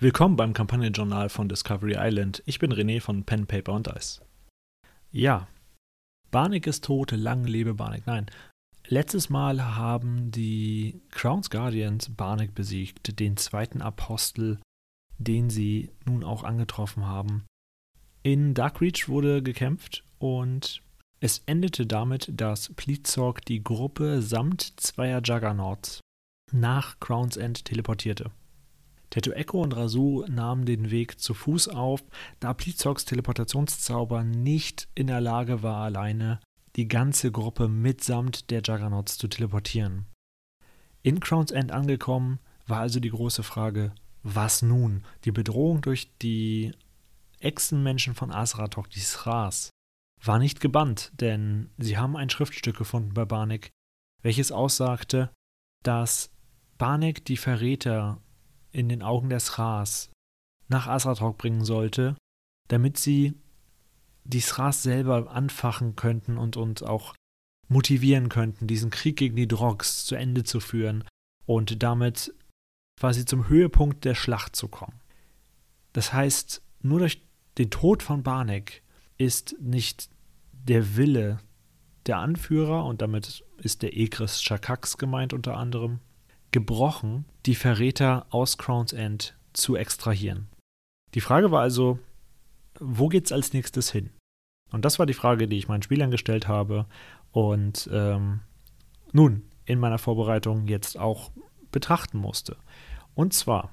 Willkommen beim Kampagnenjournal von Discovery Island. Ich bin René von Pen, Paper und Dice. Ja, Barnick ist tot, lang lebe Barnick. Nein, letztes Mal haben die Crowns Guardians Barnick besiegt, den zweiten Apostel, den sie nun auch angetroffen haben. In Darkreach wurde gekämpft und es endete damit, dass Pleatzorg die Gruppe samt zweier Juggernauts nach Crown's End teleportierte. Tattoo Echo und Rasu nahmen den Weg zu Fuß auf, da Pleatzorgs Teleportationszauber nicht in der Lage war, alleine die ganze Gruppe mitsamt der Juggernauts zu teleportieren. In Crown's End angekommen, war also die große Frage, was nun? Die Bedrohung durch die Echsenmenschen von Asratok, die Sras, war nicht gebannt, denn sie haben ein Schriftstück gefunden bei Barnek, welches aussagte, dass Barnek die Verräter in den Augen der Sras nach Asratok bringen sollte, damit sie die Sras selber anfachen könnten und uns auch motivieren könnten, diesen Krieg gegen die Drogs zu Ende zu führen und damit quasi zum Höhepunkt der Schlacht zu kommen. Das heißt, nur durch den Tod von Barnek ist nicht der Wille der Anführer, und damit ist der Egris Shakax gemeint unter anderem, gebrochen, die Verräter aus Crown's End zu extrahieren. Die Frage war also, wo geht's als nächstes hin? Und das war die Frage, die ich meinen Spielern gestellt habe und ähm, nun in meiner Vorbereitung jetzt auch betrachten musste. Und zwar,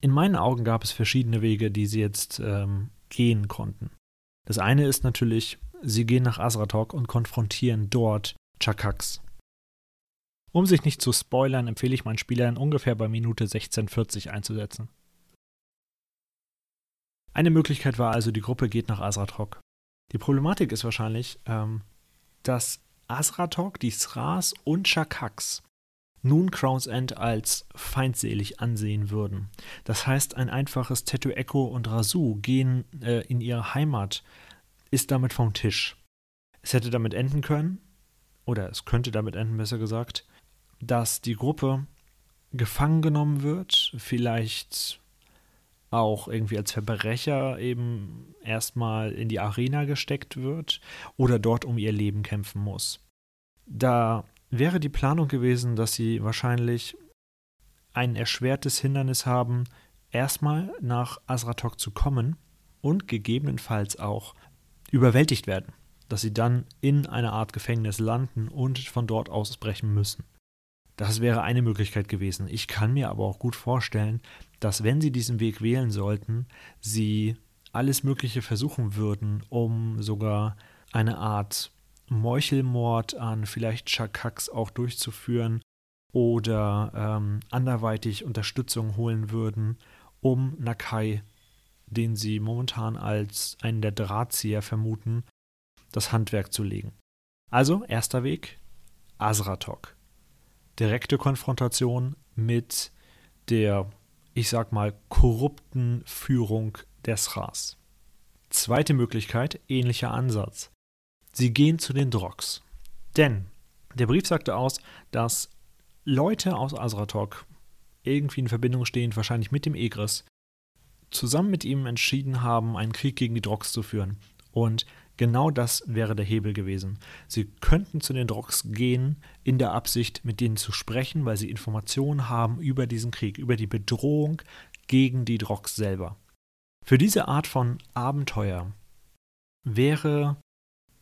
in meinen Augen gab es verschiedene Wege, die sie jetzt ähm, gehen konnten. Das eine ist natürlich, sie gehen nach Azratok und konfrontieren dort Chakax. Um sich nicht zu spoilern, empfehle ich meinen Spielern ungefähr bei Minute 1640 einzusetzen. Eine Möglichkeit war also, die Gruppe geht nach Azratok. Die Problematik ist wahrscheinlich, ähm, dass Azratok, die Sras und Chakax nun Crown's End als feindselig ansehen würden. Das heißt, ein einfaches Tattoo Echo und Rasu gehen äh, in ihre Heimat, ist damit vom Tisch. Es hätte damit enden können, oder es könnte damit enden, besser gesagt, dass die Gruppe gefangen genommen wird, vielleicht auch irgendwie als Verbrecher eben erstmal in die Arena gesteckt wird oder dort um ihr Leben kämpfen muss. Da wäre die Planung gewesen, dass sie wahrscheinlich ein erschwertes Hindernis haben, erstmal nach Azratok zu kommen und gegebenenfalls auch überwältigt werden, dass sie dann in einer Art Gefängnis landen und von dort ausbrechen müssen. Das wäre eine Möglichkeit gewesen. Ich kann mir aber auch gut vorstellen, dass wenn sie diesen Weg wählen sollten, sie alles Mögliche versuchen würden, um sogar eine Art Meuchelmord an vielleicht Chakax auch durchzuführen oder ähm, anderweitig Unterstützung holen würden, um Nakai, den sie momentan als einen der Drahtzieher vermuten, das Handwerk zu legen. Also, erster Weg, Azratok. Direkte Konfrontation mit der, ich sag mal, korrupten Führung des Ras. Zweite Möglichkeit, ähnlicher Ansatz. Sie gehen zu den Drogs. Denn der Brief sagte aus, dass Leute aus Azratok irgendwie in Verbindung stehend, wahrscheinlich mit dem Egris, zusammen mit ihm entschieden haben, einen Krieg gegen die Drogs zu führen. Und genau das wäre der Hebel gewesen. Sie könnten zu den Drogs gehen, in der Absicht, mit denen zu sprechen, weil sie Informationen haben über diesen Krieg, über die Bedrohung gegen die Drogs selber. Für diese Art von Abenteuer wäre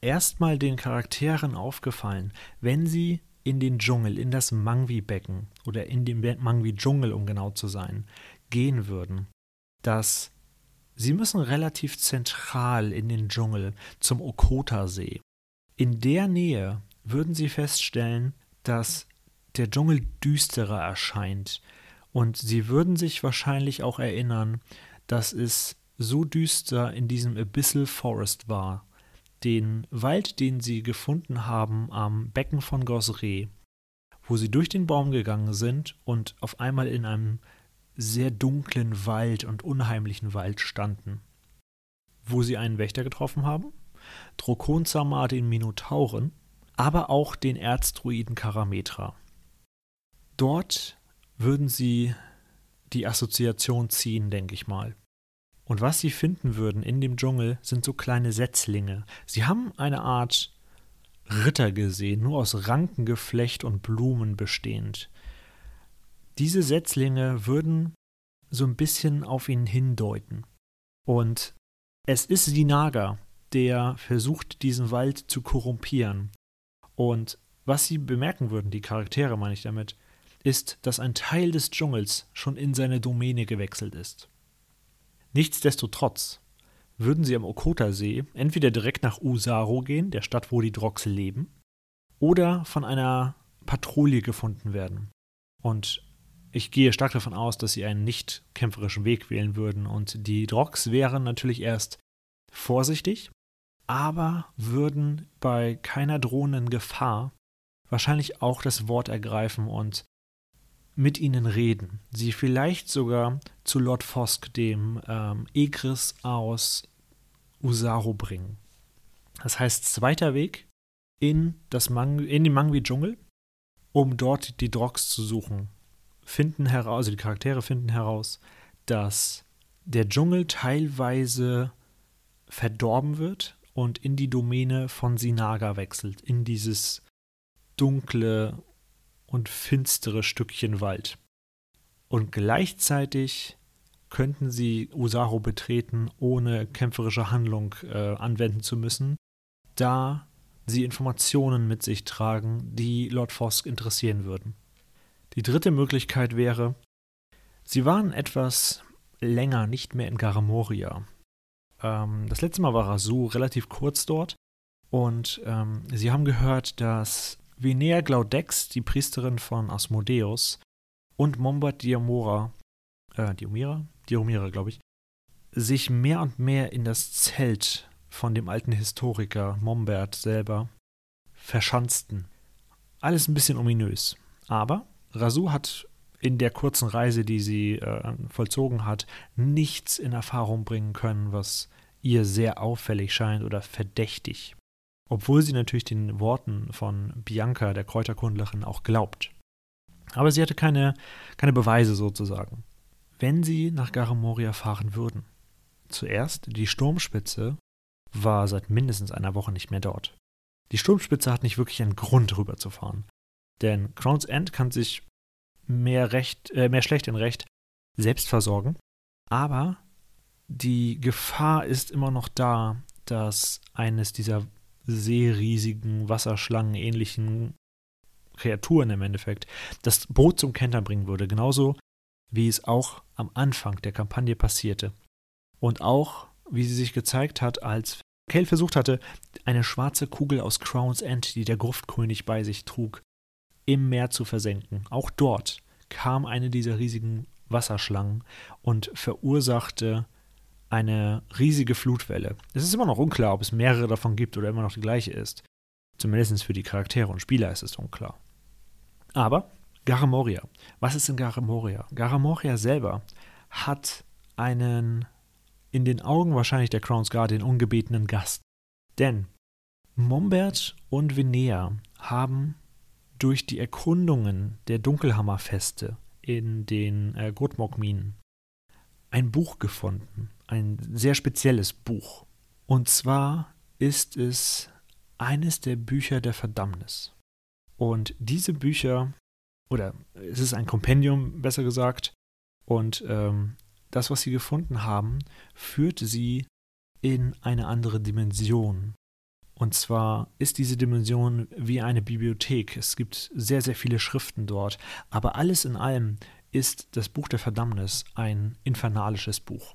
erstmal den Charakteren aufgefallen, wenn sie in den Dschungel, in das Mangwi-Becken oder in den Mangwi-Dschungel, um genau zu sein, gehen würden, dass sie müssen relativ zentral in den Dschungel zum Okota-See. In der Nähe würden sie feststellen, dass der Dschungel düsterer erscheint und sie würden sich wahrscheinlich auch erinnern, dass es so düster in diesem Abyssal Forest war, den Wald, den sie gefunden haben am Becken von Gosre, wo sie durch den Baum gegangen sind und auf einmal in einem sehr dunklen Wald und unheimlichen Wald standen. Wo sie einen Wächter getroffen haben, Drokonzama den Minotauren, aber auch den Erzdruiden Karametra. Dort würden sie die Assoziation ziehen, denke ich mal. Und was sie finden würden in dem Dschungel, sind so kleine Setzlinge. Sie haben eine Art Ritter gesehen, nur aus Rankengeflecht und Blumen bestehend. Diese Setzlinge würden so ein bisschen auf ihn hindeuten. Und es ist Sinaga, der versucht, diesen Wald zu korrumpieren. Und was sie bemerken würden, die Charaktere meine ich damit, ist, dass ein Teil des Dschungels schon in seine Domäne gewechselt ist. Nichtsdestotrotz würden sie am Okota-See entweder direkt nach Usaro gehen, der Stadt, wo die Drogs leben, oder von einer Patrouille gefunden werden. Und ich gehe stark davon aus, dass sie einen nicht kämpferischen Weg wählen würden. Und die Drogs wären natürlich erst vorsichtig, aber würden bei keiner drohenden Gefahr wahrscheinlich auch das Wort ergreifen und mit ihnen reden, sie vielleicht sogar zu Lord Fosk, dem ähm, Egris aus Usaro, bringen. Das heißt, zweiter Weg in, das Mang in den Mangwi-Dschungel, um dort die Drogs zu suchen. Finden heraus, also die Charaktere finden heraus, dass der Dschungel teilweise verdorben wird und in die Domäne von Sinaga wechselt, in dieses dunkle und finstere Stückchen Wald. Und gleichzeitig könnten sie Usaro betreten, ohne kämpferische Handlung äh, anwenden zu müssen, da sie Informationen mit sich tragen, die Lord Fosk interessieren würden. Die dritte Möglichkeit wäre, sie waren etwas länger nicht mehr in Garamoria. Ähm, das letzte Mal war Rasu relativ kurz dort und ähm, sie haben gehört, dass Venea Glaudex, die Priesterin von Asmodeus, und Mombad Diamora, äh, Diomira? Diomira, glaube ich, sich mehr und mehr in das Zelt von dem alten Historiker Mombert selber verschanzten. Alles ein bisschen ominös. Aber Rasu hat in der kurzen Reise, die sie äh, vollzogen hat, nichts in Erfahrung bringen können, was ihr sehr auffällig scheint oder verdächtig obwohl sie natürlich den Worten von Bianca, der Kräuterkundlerin, auch glaubt. Aber sie hatte keine, keine Beweise sozusagen. Wenn sie nach Garamoria fahren würden. Zuerst, die Sturmspitze war seit mindestens einer Woche nicht mehr dort. Die Sturmspitze hat nicht wirklich einen Grund rüberzufahren. Denn Crown's End kann sich mehr, recht, äh, mehr schlecht in Recht selbst versorgen. Aber die Gefahr ist immer noch da, dass eines dieser seeriesigen, Wasserschlangen-ähnlichen Kreaturen im Endeffekt das Boot zum Kentern bringen würde. Genauso wie es auch am Anfang der Kampagne passierte. Und auch, wie sie sich gezeigt hat, als Cale versucht hatte, eine schwarze Kugel aus Crown's End, die der Gruftkönig bei sich trug, im Meer zu versenken. Auch dort kam eine dieser riesigen Wasserschlangen und verursachte eine riesige Flutwelle. Es ist immer noch unklar, ob es mehrere davon gibt oder immer noch die gleiche ist. Zumindest für die Charaktere und Spieler ist es unklar. Aber Garamoria. Was ist in Garamoria? Garamoria selber hat einen in den Augen wahrscheinlich der Crown's Guardian ungebetenen Gast. Denn Mombert und Venea haben durch die Erkundungen der Dunkelhammerfeste in den äh, Grotmog-Minen ein Buch gefunden, ein sehr spezielles Buch. Und zwar ist es eines der Bücher der Verdammnis. Und diese Bücher, oder es ist ein Kompendium, besser gesagt, und ähm, das, was sie gefunden haben, führt sie in eine andere Dimension. Und zwar ist diese Dimension wie eine Bibliothek. Es gibt sehr, sehr viele Schriften dort. Aber alles in allem ist das Buch der Verdammnis ein infernalisches Buch.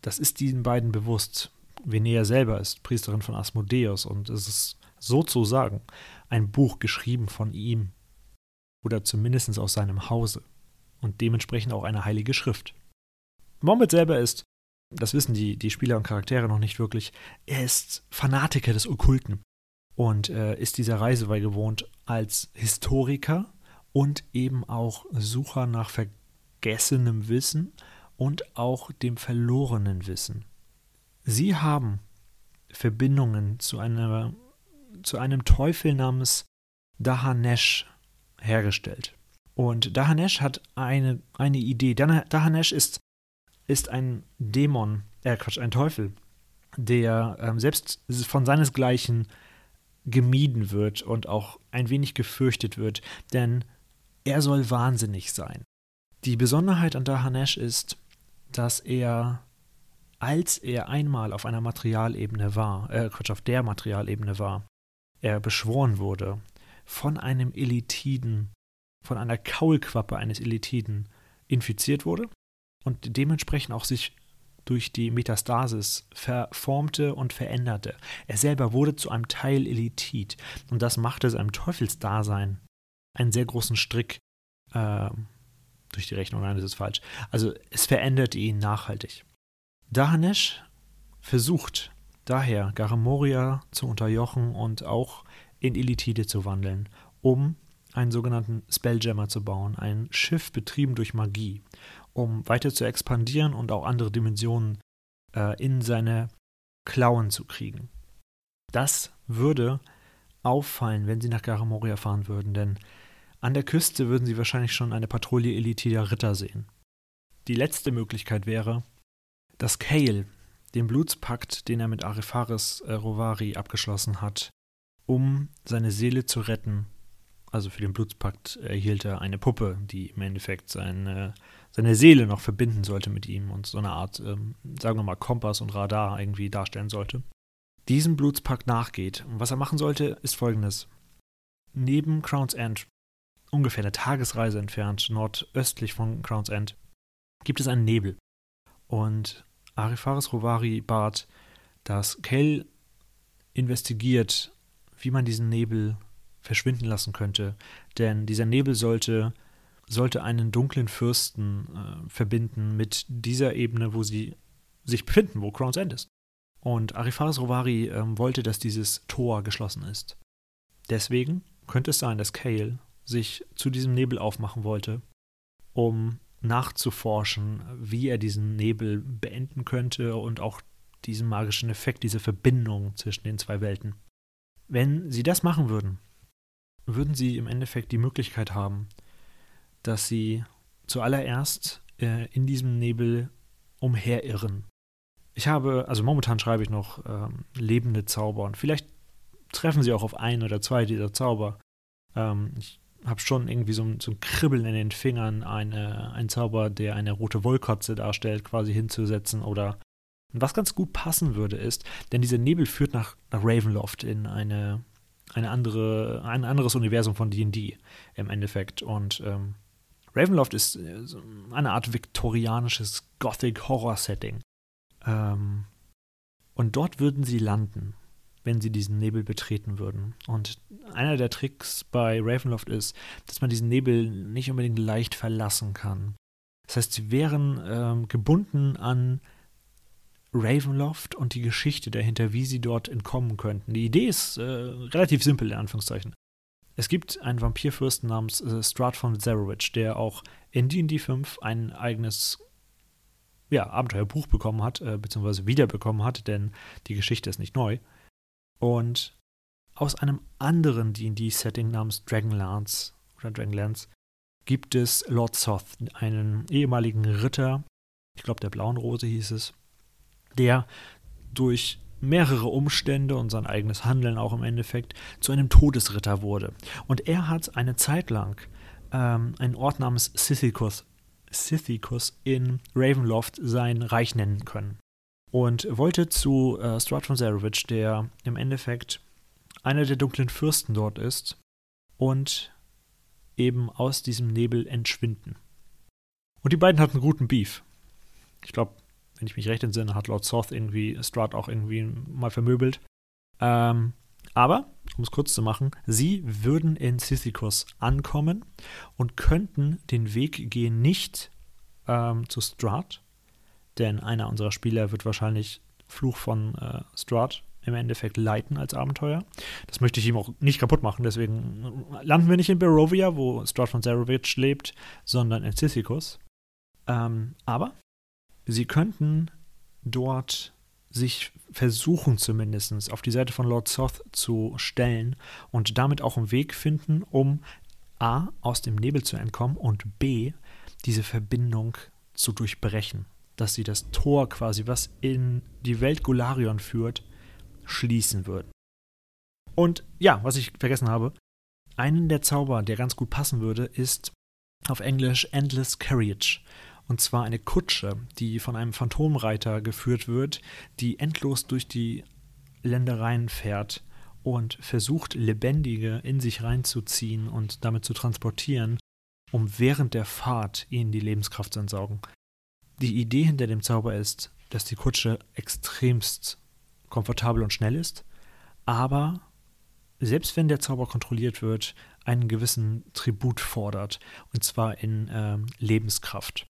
Das ist diesen beiden bewusst. Venea selber ist Priesterin von Asmodeus und es ist sozusagen ein Buch geschrieben von ihm oder zumindest aus seinem Hause und dementsprechend auch eine heilige Schrift. Mohammed selber ist, das wissen die, die Spieler und Charaktere noch nicht wirklich, er ist Fanatiker des Okkulten und äh, ist dieser Reise beigewohnt als Historiker und eben auch Sucher nach vergessenem Wissen und auch dem verlorenen Wissen. Sie haben Verbindungen zu, einer, zu einem Teufel namens Dahanesh hergestellt. Und Dahanesh hat eine, eine Idee. Dahanesh ist, ist ein Dämon, äh Quatsch, ein Teufel, der ähm, selbst von seinesgleichen gemieden wird und auch ein wenig gefürchtet wird, denn er soll wahnsinnig sein. Die Besonderheit an Dahanesh ist, dass er, als er einmal auf einer Materialebene war, äh, Quatsch, auf der Materialebene war, er beschworen wurde von einem Elitiden, von einer Kaulquappe eines Elitiden infiziert wurde und dementsprechend auch sich durch die Metastasis verformte und veränderte. Er selber wurde zu einem Teil Elitid und das machte seinem Teufelsdasein einen sehr großen Strick äh, durch die Rechnung. Nein, das ist falsch. Also es veränderte ihn nachhaltig. Dahanesh versucht daher Garamoria zu unterjochen und auch in Elitide zu wandeln, um einen sogenannten Spelljammer zu bauen, ein Schiff betrieben durch Magie, um weiter zu expandieren und auch andere Dimensionen äh, in seine Klauen zu kriegen. Das würde auffallen, wenn sie nach Garamoria fahren würden, denn an der Küste würden sie wahrscheinlich schon eine Patrouille elitider Ritter sehen. Die letzte Möglichkeit wäre, dass Kale den Blutspakt, den er mit Arifaris äh, Rovari abgeschlossen hat, um seine Seele zu retten, also für den Blutspakt erhielt er eine Puppe, die im Endeffekt seine, seine Seele noch verbinden sollte mit ihm und so eine Art, ähm, sagen wir mal, Kompass und Radar irgendwie darstellen sollte. Diesem Blutspakt nachgeht. Und was er machen sollte, ist folgendes. Neben Crown's End, ungefähr eine Tagesreise entfernt, nordöstlich von Crown's End, gibt es einen Nebel. Und Arifaris Rovari bat, dass Kell investigiert, wie man diesen Nebel verschwinden lassen könnte. Denn dieser Nebel sollte, sollte einen dunklen Fürsten äh, verbinden mit dieser Ebene, wo sie sich befinden, wo Crown's End ist. Und Arifaris Rovari ähm, wollte, dass dieses Tor geschlossen ist. Deswegen könnte es sein, dass Kale sich zu diesem Nebel aufmachen wollte, um nachzuforschen, wie er diesen Nebel beenden könnte und auch diesen magischen Effekt, diese Verbindung zwischen den zwei Welten. Wenn sie das machen würden, würden sie im Endeffekt die Möglichkeit haben, dass sie zuallererst äh, in diesem Nebel umherirren. Ich habe, also momentan schreibe ich noch ähm, lebende Zauber und vielleicht treffen sie auch auf ein oder zwei dieser Zauber. Ähm, ich habe schon irgendwie so, so, ein Kribbeln in den Fingern, eine, einen Zauber, der eine rote Wollkotze darstellt, quasi hinzusetzen oder was ganz gut passen würde ist, denn dieser Nebel führt nach, nach Ravenloft in eine eine andere, ein anderes Universum von D&D im Endeffekt. Und ähm, Ravenloft ist äh, eine Art viktorianisches Gothic-Horror-Setting. Ähm, und dort würden sie landen, wenn sie diesen Nebel betreten würden. Und einer der Tricks bei Ravenloft ist, dass man diesen Nebel nicht unbedingt leicht verlassen kann. Das heißt, sie wären ähm, gebunden an Ravenloft und die Geschichte dahinter, wie sie dort entkommen könnten. Die Idee ist äh, relativ simpel, in Anführungszeichen. Es gibt einen Vampirfürsten namens äh, Strahd von Zarowitch, der auch in D&D 5 ein eigenes ja, Abenteuerbuch bekommen hat, äh, beziehungsweise wiederbekommen hat, denn die Geschichte ist nicht neu. Und aus einem anderen D&D-Setting namens Dragonlance oder Dragonlance gibt es Lord Soth, einen ehemaligen Ritter, ich glaube der Blauen Rose hieß es, der durch mehrere Umstände und sein eigenes Handeln auch im Endeffekt zu einem Todesritter wurde. Und er hat eine Zeit lang ähm, einen Ort namens Scythicus, Scythicus in Ravenloft sein Reich nennen können. Und wollte zu äh, Strahd von Zarevich, der im Endeffekt einer der dunklen Fürsten dort ist, und eben aus diesem Nebel entschwinden. Und die beiden hatten guten Beef. Ich glaube, wenn ich mich recht entsinne, hat Lord Soth irgendwie Strahd auch irgendwie mal vermöbelt. Ähm, aber, um es kurz zu machen, sie würden in Sisychus ankommen und könnten den Weg gehen nicht ähm, zu Strahd, denn einer unserer Spieler wird wahrscheinlich Fluch von äh, Strahd im Endeffekt leiten als Abenteuer. Das möchte ich ihm auch nicht kaputt machen, deswegen landen wir nicht in Barovia, wo Strahd von Zarovich lebt, sondern in Sisychus. Ähm, aber sie könnten dort sich versuchen zumindest auf die Seite von Lord Soth zu stellen und damit auch einen Weg finden, um A, aus dem Nebel zu entkommen und B, diese Verbindung zu durchbrechen. Dass sie das Tor quasi, was in die Welt Golarion führt, schließen würden. Und ja, was ich vergessen habe, einen der Zauber, der ganz gut passen würde, ist auf Englisch Endless Carriage. Und zwar eine Kutsche, die von einem Phantomreiter geführt wird, die endlos durch die Ländereien fährt und versucht, Lebendige in sich reinzuziehen und damit zu transportieren, um während der Fahrt ihnen die Lebenskraft zu entsaugen. Die Idee hinter dem Zauber ist, dass die Kutsche extremst komfortabel und schnell ist, aber selbst wenn der Zauber kontrolliert wird, einen gewissen Tribut fordert, und zwar in äh, Lebenskraft.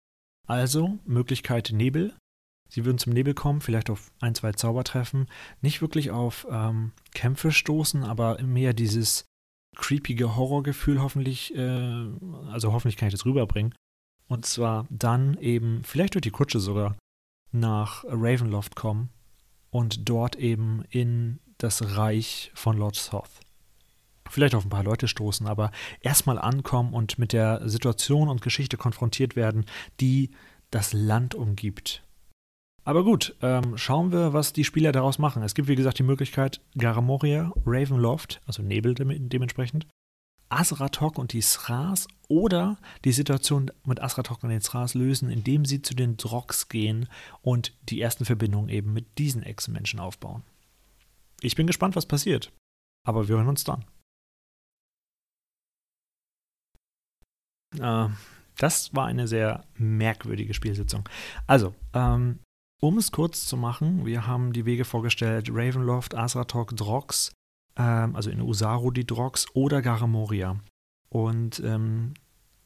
Also Möglichkeit Nebel. Sie würden zum Nebel kommen, vielleicht auf ein, zwei Zauber treffen, nicht wirklich auf ähm, Kämpfe stoßen, aber mehr dieses creepige Horrorgefühl hoffentlich, äh, also hoffentlich kann ich das rüberbringen. Und zwar dann eben, vielleicht durch die Kutsche sogar, nach Ravenloft kommen und dort eben in das Reich von Lord Soth vielleicht auf ein paar Leute stoßen, aber erstmal ankommen und mit der Situation und Geschichte konfrontiert werden, die das Land umgibt. Aber gut, ähm, schauen wir, was die Spieler daraus machen. Es gibt, wie gesagt, die Möglichkeit, Garamoria, Ravenloft, also Nebel dementsprechend, Asratok und die Sras oder die Situation mit Asratok und den Sras lösen, indem sie zu den Drogs gehen und die ersten Verbindungen eben mit diesen Echsenmenschen aufbauen. Ich bin gespannt, was passiert. Aber wir hören uns dann. Äh, das war eine sehr merkwürdige Spielsitzung. Also, ähm, um es kurz zu machen, wir haben die Wege vorgestellt: Ravenloft, Asratok, Drox, ähm, also in Usaru die Drox oder Garamoria. Und ähm,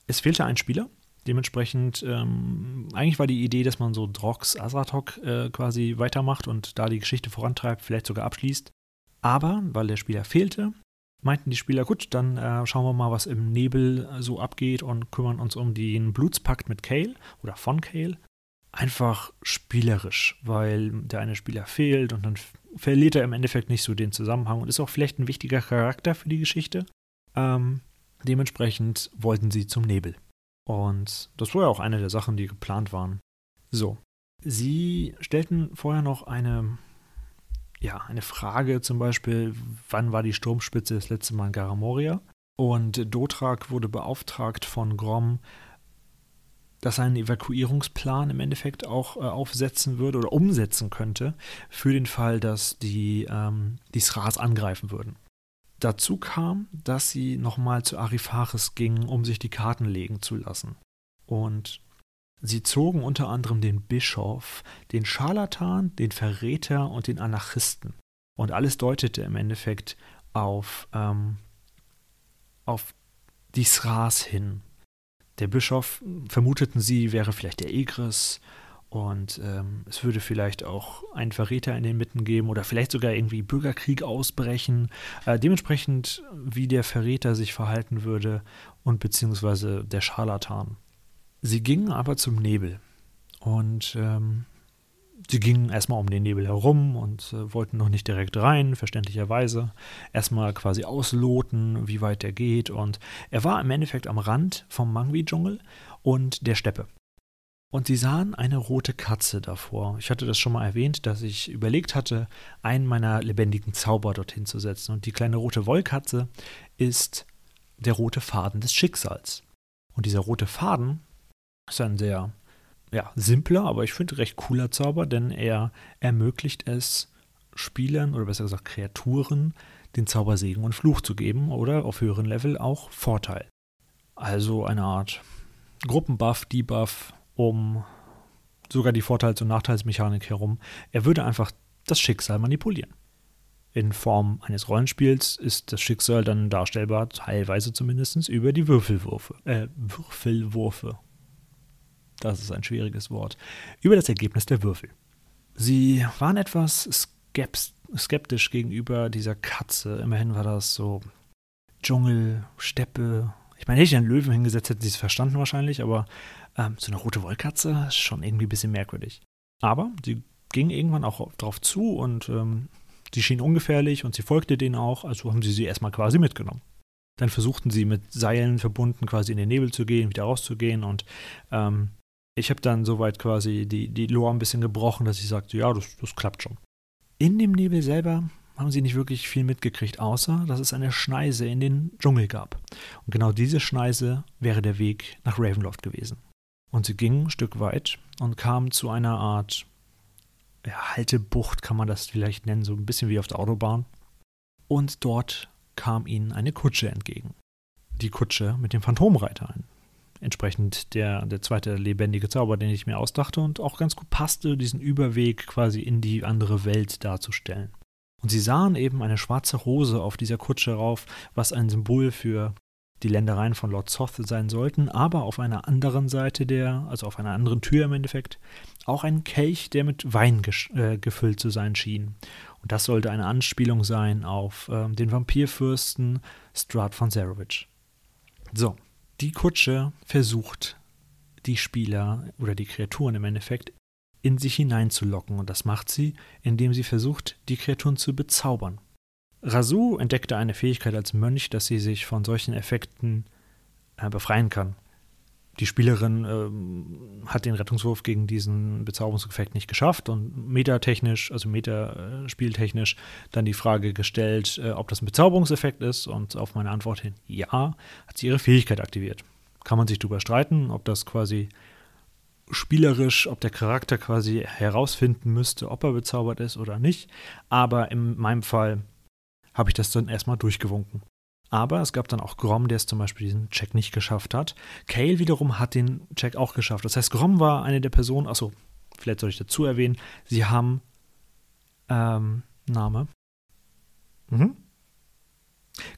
es fehlte ein Spieler. Dementsprechend, ähm, eigentlich war die Idee, dass man so Drox, Asratok äh, quasi weitermacht und da die Geschichte vorantreibt, vielleicht sogar abschließt. Aber weil der Spieler fehlte, meinten die Spieler, gut, dann äh, schauen wir mal, was im Nebel äh, so abgeht und kümmern uns um den Blutspakt mit Kale oder von Kale. Einfach spielerisch, weil der eine Spieler fehlt und dann verliert er im Endeffekt nicht so den Zusammenhang und ist auch vielleicht ein wichtiger Charakter für die Geschichte. Ähm, dementsprechend wollten sie zum Nebel. Und das war ja auch eine der Sachen, die geplant waren. So. Sie stellten vorher noch eine ja, eine Frage zum Beispiel, wann war die Sturmspitze das letzte Mal in Garamoria? Und Dotrak wurde beauftragt von Grom, dass er einen Evakuierungsplan im Endeffekt auch äh, aufsetzen würde oder umsetzen könnte, für den Fall, dass die, ähm, die Sras angreifen würden. Dazu kam, dass sie nochmal zu Arifaris gingen, um sich die Karten legen zu lassen. Und Sie zogen unter anderem den Bischof, den Scharlatan, den Verräter und den Anarchisten. Und alles deutete im Endeffekt auf, ähm, auf die Sras hin. Der Bischof, vermuteten sie, wäre vielleicht der Egris und ähm, es würde vielleicht auch einen Verräter in den Mitten geben oder vielleicht sogar irgendwie Bürgerkrieg ausbrechen. Äh, dementsprechend, wie der Verräter sich verhalten würde und beziehungsweise der Scharlatan. Sie gingen aber zum Nebel und ähm, sie gingen erstmal um den Nebel herum und äh, wollten noch nicht direkt rein, verständlicherweise. Erstmal quasi ausloten, wie weit er geht und er war im Endeffekt am Rand vom Mangwi-Dschungel und der Steppe. Und sie sahen eine rote Katze davor. Ich hatte das schon mal erwähnt, dass ich überlegt hatte, einen meiner lebendigen Zauber dorthin zu setzen. Und die kleine rote Wollkatze ist der rote Faden des Schicksals. Und dieser rote Faden ist ein sehr ja, simpler, aber ich finde recht cooler Zauber, denn er ermöglicht es Spielern oder besser gesagt Kreaturen den Zauber Segen und Fluch zu geben oder auf höheren Level auch Vorteil. Also eine Art Gruppenbuff, Debuff um sogar die Vorteils- und Nachteilsmechanik herum. Er würde einfach das Schicksal manipulieren. In Form eines Rollenspiels ist das Schicksal dann darstellbar, teilweise zumindest, über die Würfelwürfe. Äh, Würfelwürfe das ist ein schwieriges Wort, über das Ergebnis der Würfel. Sie waren etwas skeptisch gegenüber dieser Katze. Immerhin war das so Dschungel, Steppe. Ich meine, hätte ich einen Löwen hingesetzt, hätten sie es verstanden wahrscheinlich, aber ähm, so eine rote Wollkatze ist schon irgendwie ein bisschen merkwürdig. Aber sie ging irgendwann auch drauf zu und ähm, sie schien ungefährlich und sie folgte denen auch, also haben sie sie erstmal quasi mitgenommen. Dann versuchten sie mit Seilen verbunden quasi in den Nebel zu gehen, wieder rauszugehen. Und ähm, ich habe dann soweit quasi die, die Lore ein bisschen gebrochen, dass ich sagte, ja, das, das klappt schon. In dem Nebel selber haben sie nicht wirklich viel mitgekriegt, außer dass es eine Schneise in den Dschungel gab. Und genau diese Schneise wäre der Weg nach Ravenloft gewesen. Und sie gingen ein Stück weit und kamen zu einer Art ja, Haltebucht, kann man das vielleicht nennen, so ein bisschen wie auf der Autobahn. Und dort kam ihnen eine Kutsche entgegen. Die Kutsche mit dem Phantomreiter ein. Entsprechend der, der zweite lebendige Zauber, den ich mir ausdachte und auch ganz gut passte, diesen Überweg quasi in die andere Welt darzustellen. Und sie sahen eben eine schwarze Rose auf dieser Kutsche rauf, was ein Symbol für die Ländereien von Lord Soth sein sollten, aber auf einer anderen Seite der, also auf einer anderen Tür im Endeffekt, auch ein Kelch, der mit Wein äh, gefüllt zu sein schien. Und das sollte eine Anspielung sein auf äh, den Vampirfürsten Strahd von Zarovich. So, die Kutsche versucht, die Spieler oder die Kreaturen im Endeffekt in sich hineinzulocken. Und das macht sie, indem sie versucht, die Kreaturen zu bezaubern. Rasu entdeckte eine Fähigkeit als Mönch, dass sie sich von solchen Effekten äh, befreien kann. Die Spielerin äh, hat den Rettungswurf gegen diesen Bezauberungseffekt nicht geschafft und metatechnisch, also metaspieltechnisch, dann die Frage gestellt, äh, ob das ein Bezauberungseffekt ist und auf meine Antwort hin ja, hat sie ihre Fähigkeit aktiviert. Kann man sich darüber streiten, ob das quasi spielerisch, ob der Charakter quasi herausfinden müsste, ob er bezaubert ist oder nicht. Aber in meinem Fall habe ich das dann erstmal durchgewunken. Aber es gab dann auch Grom, der es zum Beispiel diesen Check nicht geschafft hat. Kale wiederum hat den Check auch geschafft. Das heißt, Grom war eine der Personen, achso, vielleicht soll ich dazu erwähnen, sie haben ähm, Name. Mhm.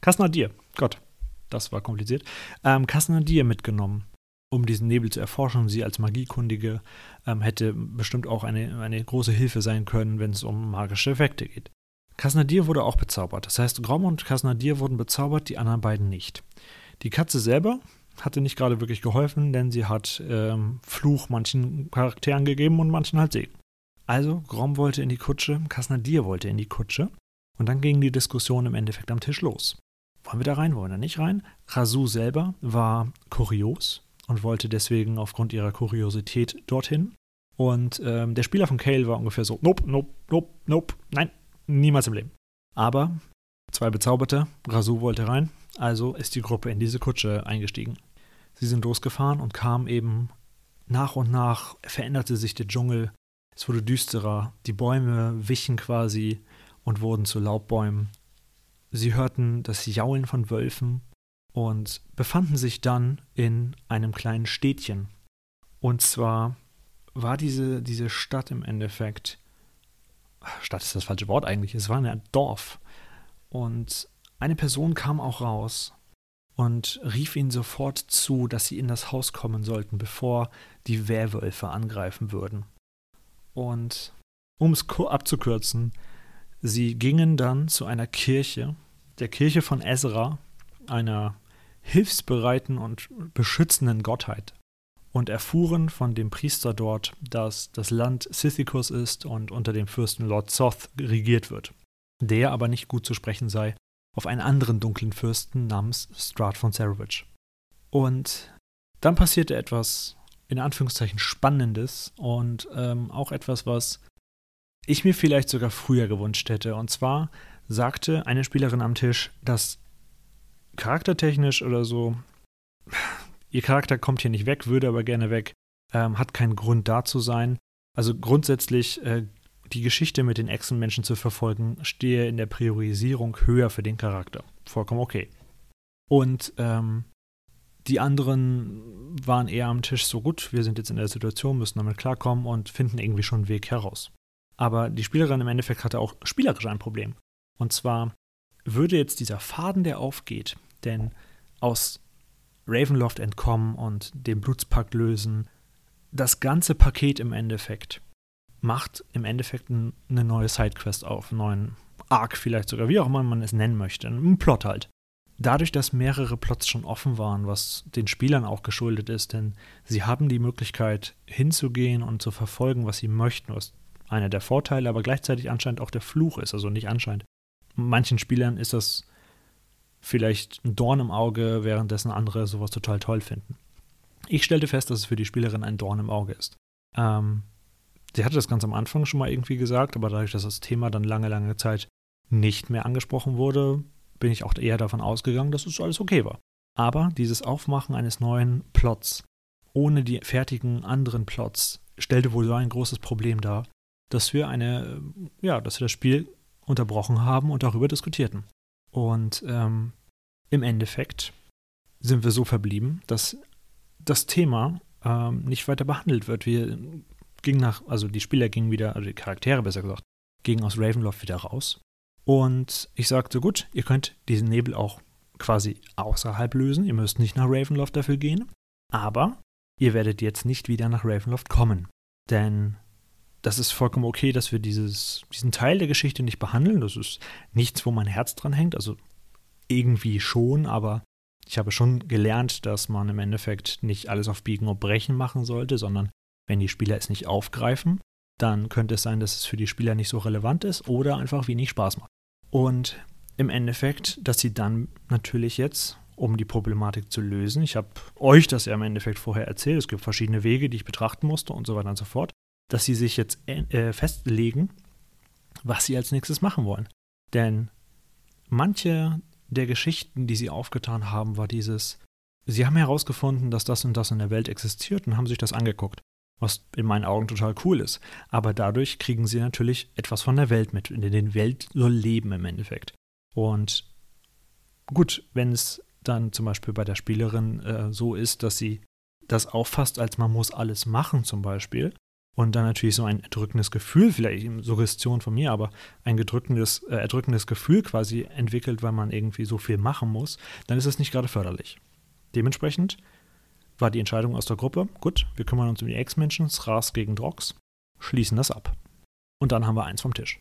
Kasnadir, Gott, das war kompliziert. Ähm, Kasnadir mitgenommen, um diesen Nebel zu erforschen. Sie als Magiekundige ähm, hätte bestimmt auch eine, eine große Hilfe sein können, wenn es um magische Effekte geht. Kasnadir wurde auch bezaubert. Das heißt, Grom und Kasnadir wurden bezaubert, die anderen beiden nicht. Die Katze selber hatte nicht gerade wirklich geholfen, denn sie hat ähm, Fluch manchen Charakteren gegeben und manchen halt Segen. Also, Grom wollte in die Kutsche, Kasnadir wollte in die Kutsche. Und dann ging die Diskussion im Endeffekt am Tisch los. Wollen wir da rein, wollen wir da nicht rein? Rasu selber war kurios und wollte deswegen aufgrund ihrer Kuriosität dorthin. Und ähm, der Spieler von Kale war ungefähr so: Nope, nope, nope, nope, nein, Niemals im Leben. Aber zwei Bezauberte, Rasu wollte rein, also ist die Gruppe in diese Kutsche eingestiegen. Sie sind losgefahren und kamen eben nach und nach, veränderte sich der Dschungel, es wurde düsterer, die Bäume wichen quasi und wurden zu Laubbäumen. Sie hörten das Jaulen von Wölfen und befanden sich dann in einem kleinen Städtchen. Und zwar war diese, diese Stadt im Endeffekt Stadt ist das falsche Wort eigentlich, es war ein Dorf. Und eine Person kam auch raus und rief ihnen sofort zu, dass sie in das Haus kommen sollten, bevor die Werwölfe angreifen würden. Und um es abzukürzen, sie gingen dann zu einer Kirche, der Kirche von Ezra, einer hilfsbereiten und beschützenden Gottheit und erfuhren von dem Priester dort, dass das Land Scythicus ist und unter dem Fürsten Lord Soth regiert wird, der aber nicht gut zu sprechen sei auf einen anderen dunklen Fürsten namens Strahd von Sarovich. Und dann passierte etwas in Anführungszeichen Spannendes und ähm, auch etwas, was ich mir vielleicht sogar früher gewünscht hätte. Und zwar sagte eine Spielerin am Tisch, dass charaktertechnisch oder so Ihr Charakter kommt hier nicht weg, würde aber gerne weg, ähm, hat keinen Grund da zu sein. Also grundsätzlich äh, die Geschichte mit den Echsenmenschen zu verfolgen, stehe in der Priorisierung höher für den Charakter. Vollkommen okay. Und ähm, die anderen waren eher am Tisch so gut, wir sind jetzt in der Situation, müssen damit klarkommen und finden irgendwie schon einen Weg heraus. Aber die Spielerin im Endeffekt hatte auch spielerisch ein Problem. Und zwar würde jetzt dieser Faden, der aufgeht, denn aus Ravenloft entkommen und den Blutspakt lösen. Das ganze Paket im Endeffekt macht im Endeffekt eine neue Sidequest auf, einen neuen Arc vielleicht sogar, wie auch immer man es nennen möchte, einen Plot halt. Dadurch, dass mehrere Plots schon offen waren, was den Spielern auch geschuldet ist, denn sie haben die Möglichkeit hinzugehen und zu verfolgen, was sie möchten, was einer der Vorteile, aber gleichzeitig anscheinend auch der Fluch ist, also nicht anscheinend. Manchen Spielern ist das vielleicht ein Dorn im Auge, währenddessen andere sowas total toll finden. Ich stellte fest, dass es für die Spielerin ein Dorn im Auge ist. Ähm, sie hatte das ganz am Anfang schon mal irgendwie gesagt, aber dadurch, dass das Thema dann lange, lange Zeit nicht mehr angesprochen wurde, bin ich auch eher davon ausgegangen, dass es alles okay war. Aber dieses Aufmachen eines neuen Plots ohne die fertigen anderen Plots stellte wohl so ein großes Problem dar, dass wir eine, ja, dass wir das Spiel unterbrochen haben und darüber diskutierten. Und ähm, im Endeffekt sind wir so verblieben, dass das Thema ähm, nicht weiter behandelt wird. Wir gingen nach, also die Spieler gingen wieder, also die Charaktere besser gesagt, gingen aus Ravenloft wieder raus. Und ich sagte, gut, ihr könnt diesen Nebel auch quasi außerhalb lösen. Ihr müsst nicht nach Ravenloft dafür gehen. Aber ihr werdet jetzt nicht wieder nach Ravenloft kommen. Denn das ist vollkommen okay, dass wir dieses, diesen Teil der Geschichte nicht behandeln. Das ist nichts, wo mein Herz dran hängt. Also irgendwie schon, aber ich habe schon gelernt, dass man im Endeffekt nicht alles auf Biegen und Brechen machen sollte, sondern wenn die Spieler es nicht aufgreifen, dann könnte es sein, dass es für die Spieler nicht so relevant ist oder einfach wenig Spaß macht. Und im Endeffekt, dass sie dann natürlich jetzt, um die Problematik zu lösen, ich habe euch das ja im Endeffekt vorher erzählt, es gibt verschiedene Wege, die ich betrachten musste und so weiter und so fort, dass sie sich jetzt äh, festlegen, was sie als nächstes machen wollen. Denn manche der Geschichten, die sie aufgetan haben, war dieses, sie haben herausgefunden, dass das und das in der Welt existiert und haben sich das angeguckt, was in meinen Augen total cool ist. Aber dadurch kriegen sie natürlich etwas von der Welt mit, in die Welt soll leben im Endeffekt. Und gut, wenn es dann zum Beispiel bei der Spielerin äh, so ist, dass sie das auffasst, als man muss alles machen zum Beispiel, und dann natürlich so ein erdrückendes Gefühl, vielleicht Suggestion von mir, aber ein gedrückendes, äh, erdrückendes Gefühl quasi entwickelt, weil man irgendwie so viel machen muss, dann ist es nicht gerade förderlich. Dementsprechend war die Entscheidung aus der Gruppe, gut, wir kümmern uns um die Ex-Menschen, Ras gegen Drox, schließen das ab. Und dann haben wir eins vom Tisch.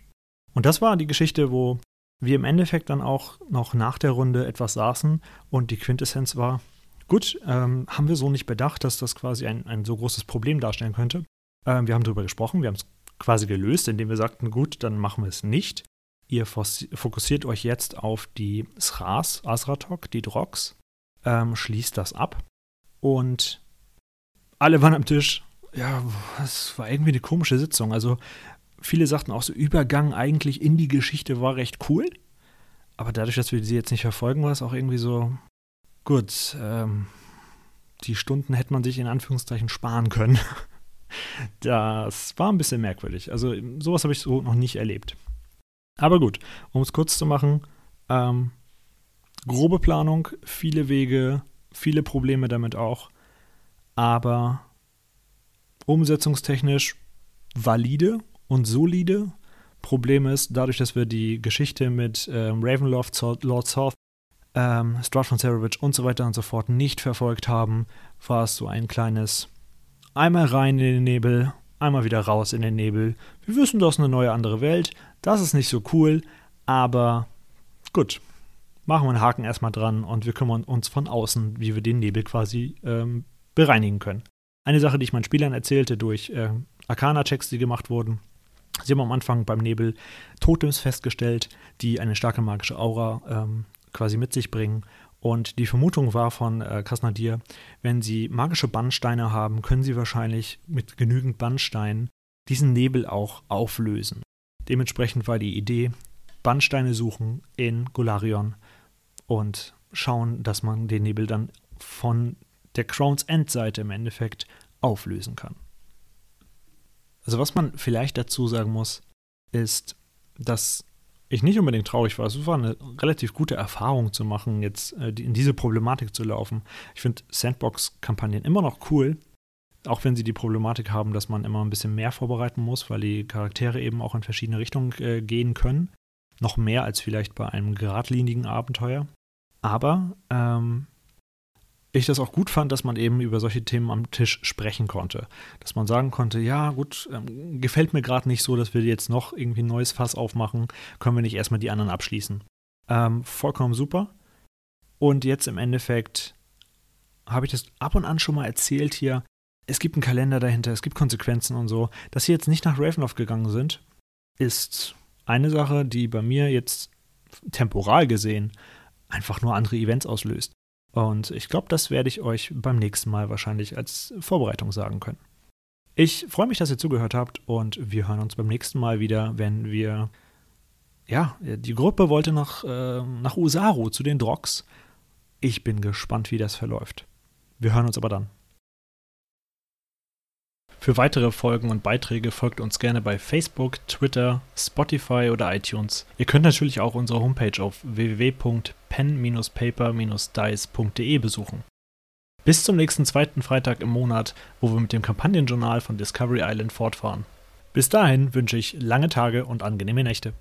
Und das war die Geschichte, wo wir im Endeffekt dann auch noch nach der Runde etwas saßen und die Quintessenz war, gut, ähm, haben wir so nicht bedacht, dass das quasi ein, ein so großes Problem darstellen könnte. Ähm, wir haben darüber gesprochen, wir haben es quasi gelöst, indem wir sagten, gut, dann machen wir es nicht. Ihr fokussiert euch jetzt auf die Sras, Asratok, die Drox, ähm, schließt das ab und alle waren am Tisch. Ja, es war irgendwie eine komische Sitzung. Also viele sagten auch so, Übergang eigentlich in die Geschichte war recht cool. Aber dadurch, dass wir sie jetzt nicht verfolgen, war es auch irgendwie so, gut, ähm, die Stunden hätte man sich in Anführungszeichen sparen können. Das war ein bisschen merkwürdig. Also sowas habe ich so noch nicht erlebt. Aber gut, um es kurz zu machen, ähm, grobe Planung, viele Wege, viele Probleme damit auch, aber umsetzungstechnisch valide und solide. Problem ist, dadurch, dass wir die Geschichte mit ähm, Ravenloft, Lord South, ähm, von Cerovich und so weiter und so fort nicht verfolgt haben, war es so ein kleines Einmal rein in den Nebel, einmal wieder raus in den Nebel. Wir wissen, das ist eine neue andere Welt. Das ist nicht so cool, aber gut. Machen wir einen Haken erstmal dran und wir kümmern uns von außen, wie wir den Nebel quasi ähm, bereinigen können. Eine Sache, die ich meinen Spielern erzählte durch äh, Arcana-Checks, die gemacht wurden. Sie haben am Anfang beim Nebel Totems festgestellt, die eine starke magische Aura ähm, quasi mit sich bringen und die Vermutung war von äh, Kasnadir, wenn sie magische Bannsteine haben, können sie wahrscheinlich mit genügend Bannsteinen diesen Nebel auch auflösen. Dementsprechend war die Idee, Bannsteine suchen in Golarion und schauen, dass man den Nebel dann von der Crowns End-Seite im Endeffekt auflösen kann. Also was man vielleicht dazu sagen muss, ist, dass ich nicht unbedingt traurig war. Es war eine relativ gute Erfahrung zu machen, jetzt äh, in diese Problematik zu laufen. Ich finde Sandbox-Kampagnen immer noch cool, auch wenn sie die Problematik haben, dass man immer ein bisschen mehr vorbereiten muss, weil die Charaktere eben auch in verschiedene Richtungen äh, gehen können. Noch mehr als vielleicht bei einem geradlinigen Abenteuer. Aber ähm, ich das auch gut fand, dass man eben über solche Themen am Tisch sprechen konnte. Dass man sagen konnte, ja gut, ähm, gefällt mir gerade nicht so, dass wir jetzt noch irgendwie ein neues Fass aufmachen, können wir nicht erstmal die anderen abschließen. Ähm, vollkommen super. Und jetzt im Endeffekt habe ich das ab und an schon mal erzählt hier. Es gibt einen Kalender dahinter, es gibt Konsequenzen und so. Dass sie jetzt nicht nach Ravenloft gegangen sind, ist eine Sache, die bei mir jetzt temporal gesehen einfach nur andere Events auslöst. Und ich glaube, das werde ich euch beim nächsten Mal wahrscheinlich als Vorbereitung sagen können. Ich freue mich, dass ihr zugehört habt und wir hören uns beim nächsten Mal wieder, wenn wir. Ja, die Gruppe wollte nach, äh, nach Usaru zu den Drogs. Ich bin gespannt, wie das verläuft. Wir hören uns aber dann. Für weitere Folgen und Beiträge folgt uns gerne bei Facebook, Twitter, Spotify oder iTunes. Ihr könnt natürlich auch unsere Homepage auf www.pen-paper-dice.de besuchen. Bis zum nächsten zweiten Freitag im Monat, wo wir mit dem Kampagnenjournal von Discovery Island fortfahren. Bis dahin wünsche ich lange Tage und angenehme Nächte.